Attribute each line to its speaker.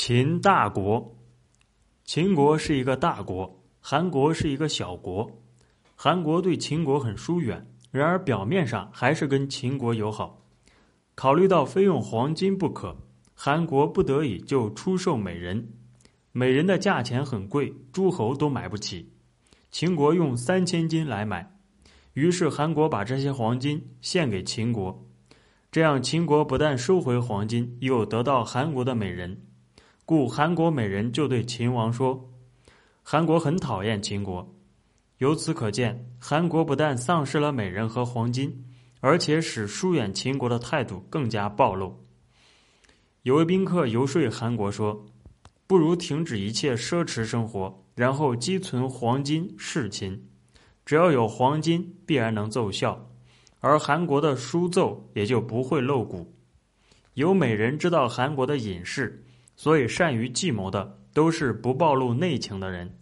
Speaker 1: 秦大国，秦国是一个大国，韩国是一个小国。韩国对秦国很疏远，然而表面上还是跟秦国友好。考虑到非用黄金不可，韩国不得已就出售美人。美人的价钱很贵，诸侯都买不起。秦国用三千金来买，于是韩国把这些黄金献给秦国。这样，秦国不但收回黄金，又得到韩国的美人。故韩国美人就对秦王说：“韩国很讨厌秦国。”由此可见，韩国不但丧失了美人和黄金，而且使疏远秦国的态度更加暴露。有位宾客游说韩国说：“不如停止一切奢侈生活，然后积存黄金侍秦。只要有黄金，必然能奏效，而韩国的书奏也就不会露骨。有美人知道韩国的隐士。”所以，善于计谋的都是不暴露内情的人。